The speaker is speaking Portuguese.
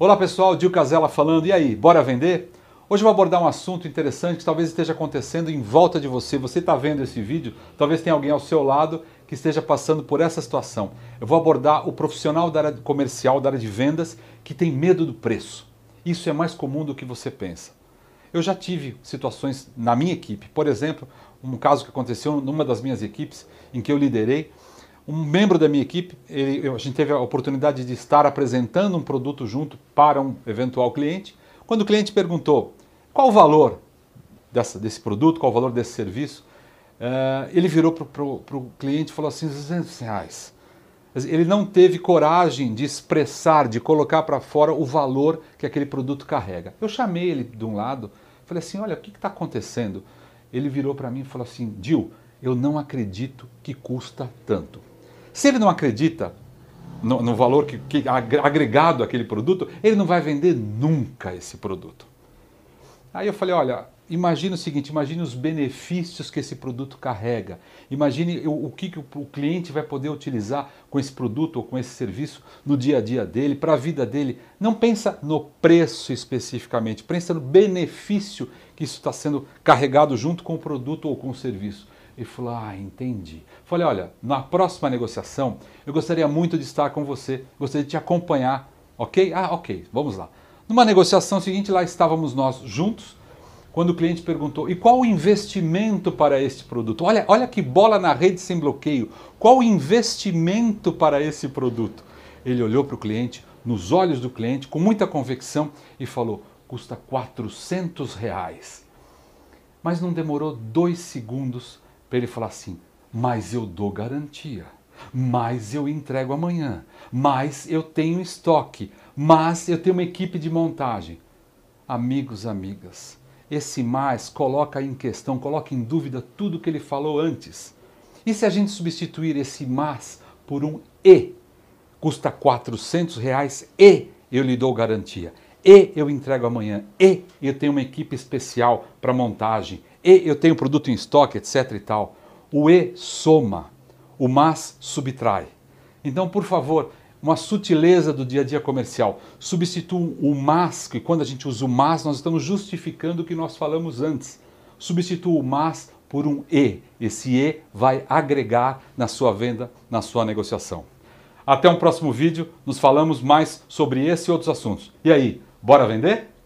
Olá pessoal, Dil Casella falando. E aí, bora vender? Hoje eu vou abordar um assunto interessante que talvez esteja acontecendo em volta de você. Você está vendo esse vídeo, talvez tenha alguém ao seu lado que esteja passando por essa situação. Eu vou abordar o profissional da área comercial, da área de vendas, que tem medo do preço. Isso é mais comum do que você pensa. Eu já tive situações na minha equipe, por exemplo, um caso que aconteceu numa das minhas equipes em que eu liderei um membro da minha equipe, ele, a gente teve a oportunidade de estar apresentando um produto junto para um eventual cliente. Quando o cliente perguntou qual o valor dessa, desse produto, qual o valor desse serviço, uh, ele virou para o cliente e falou assim: 200 reais. Ele não teve coragem de expressar, de colocar para fora o valor que aquele produto carrega. Eu chamei ele de um lado, falei assim: olha, o que está acontecendo? Ele virou para mim e falou assim: Dil, eu não acredito que custa tanto. Se ele não acredita no, no valor que, que, agregado àquele produto, ele não vai vender nunca esse produto. Aí eu falei, olha, imagine o seguinte, imagine os benefícios que esse produto carrega. Imagine o, o que, que o, o cliente vai poder utilizar com esse produto ou com esse serviço no dia a dia dele, para a vida dele. Não pensa no preço especificamente, pensa no benefício que isso está sendo carregado junto com o produto ou com o serviço. Ele falou: Ah, entendi. Falei: Olha, na próxima negociação, eu gostaria muito de estar com você, gostaria de te acompanhar, ok? Ah, ok, vamos lá. Numa negociação seguinte, lá estávamos nós juntos, quando o cliente perguntou: E qual o investimento para este produto? Olha, olha que bola na rede sem bloqueio. Qual o investimento para esse produto? Ele olhou para o cliente, nos olhos do cliente, com muita convicção e falou: Custa 400 reais. Mas não demorou dois segundos para ele falar assim: mas eu dou garantia, mas eu entrego amanhã, mas eu tenho estoque, mas eu tenho uma equipe de montagem. Amigos, amigas, esse mais coloca em questão, coloca em dúvida tudo que ele falou antes. E se a gente substituir esse mas por um e? Custa 400 reais e eu lhe dou garantia. E eu entrego amanhã. E eu tenho uma equipe especial para montagem e eu tenho produto em estoque, etc e tal. O e soma, o mas subtrai. Então, por favor, uma sutileza do dia a dia comercial. Substitua o mas, que quando a gente usa o mas, nós estamos justificando o que nós falamos antes. Substitua o mas por um e. Esse e vai agregar na sua venda, na sua negociação. Até um próximo vídeo, nos falamos mais sobre esse e outros assuntos. E aí, bora vender?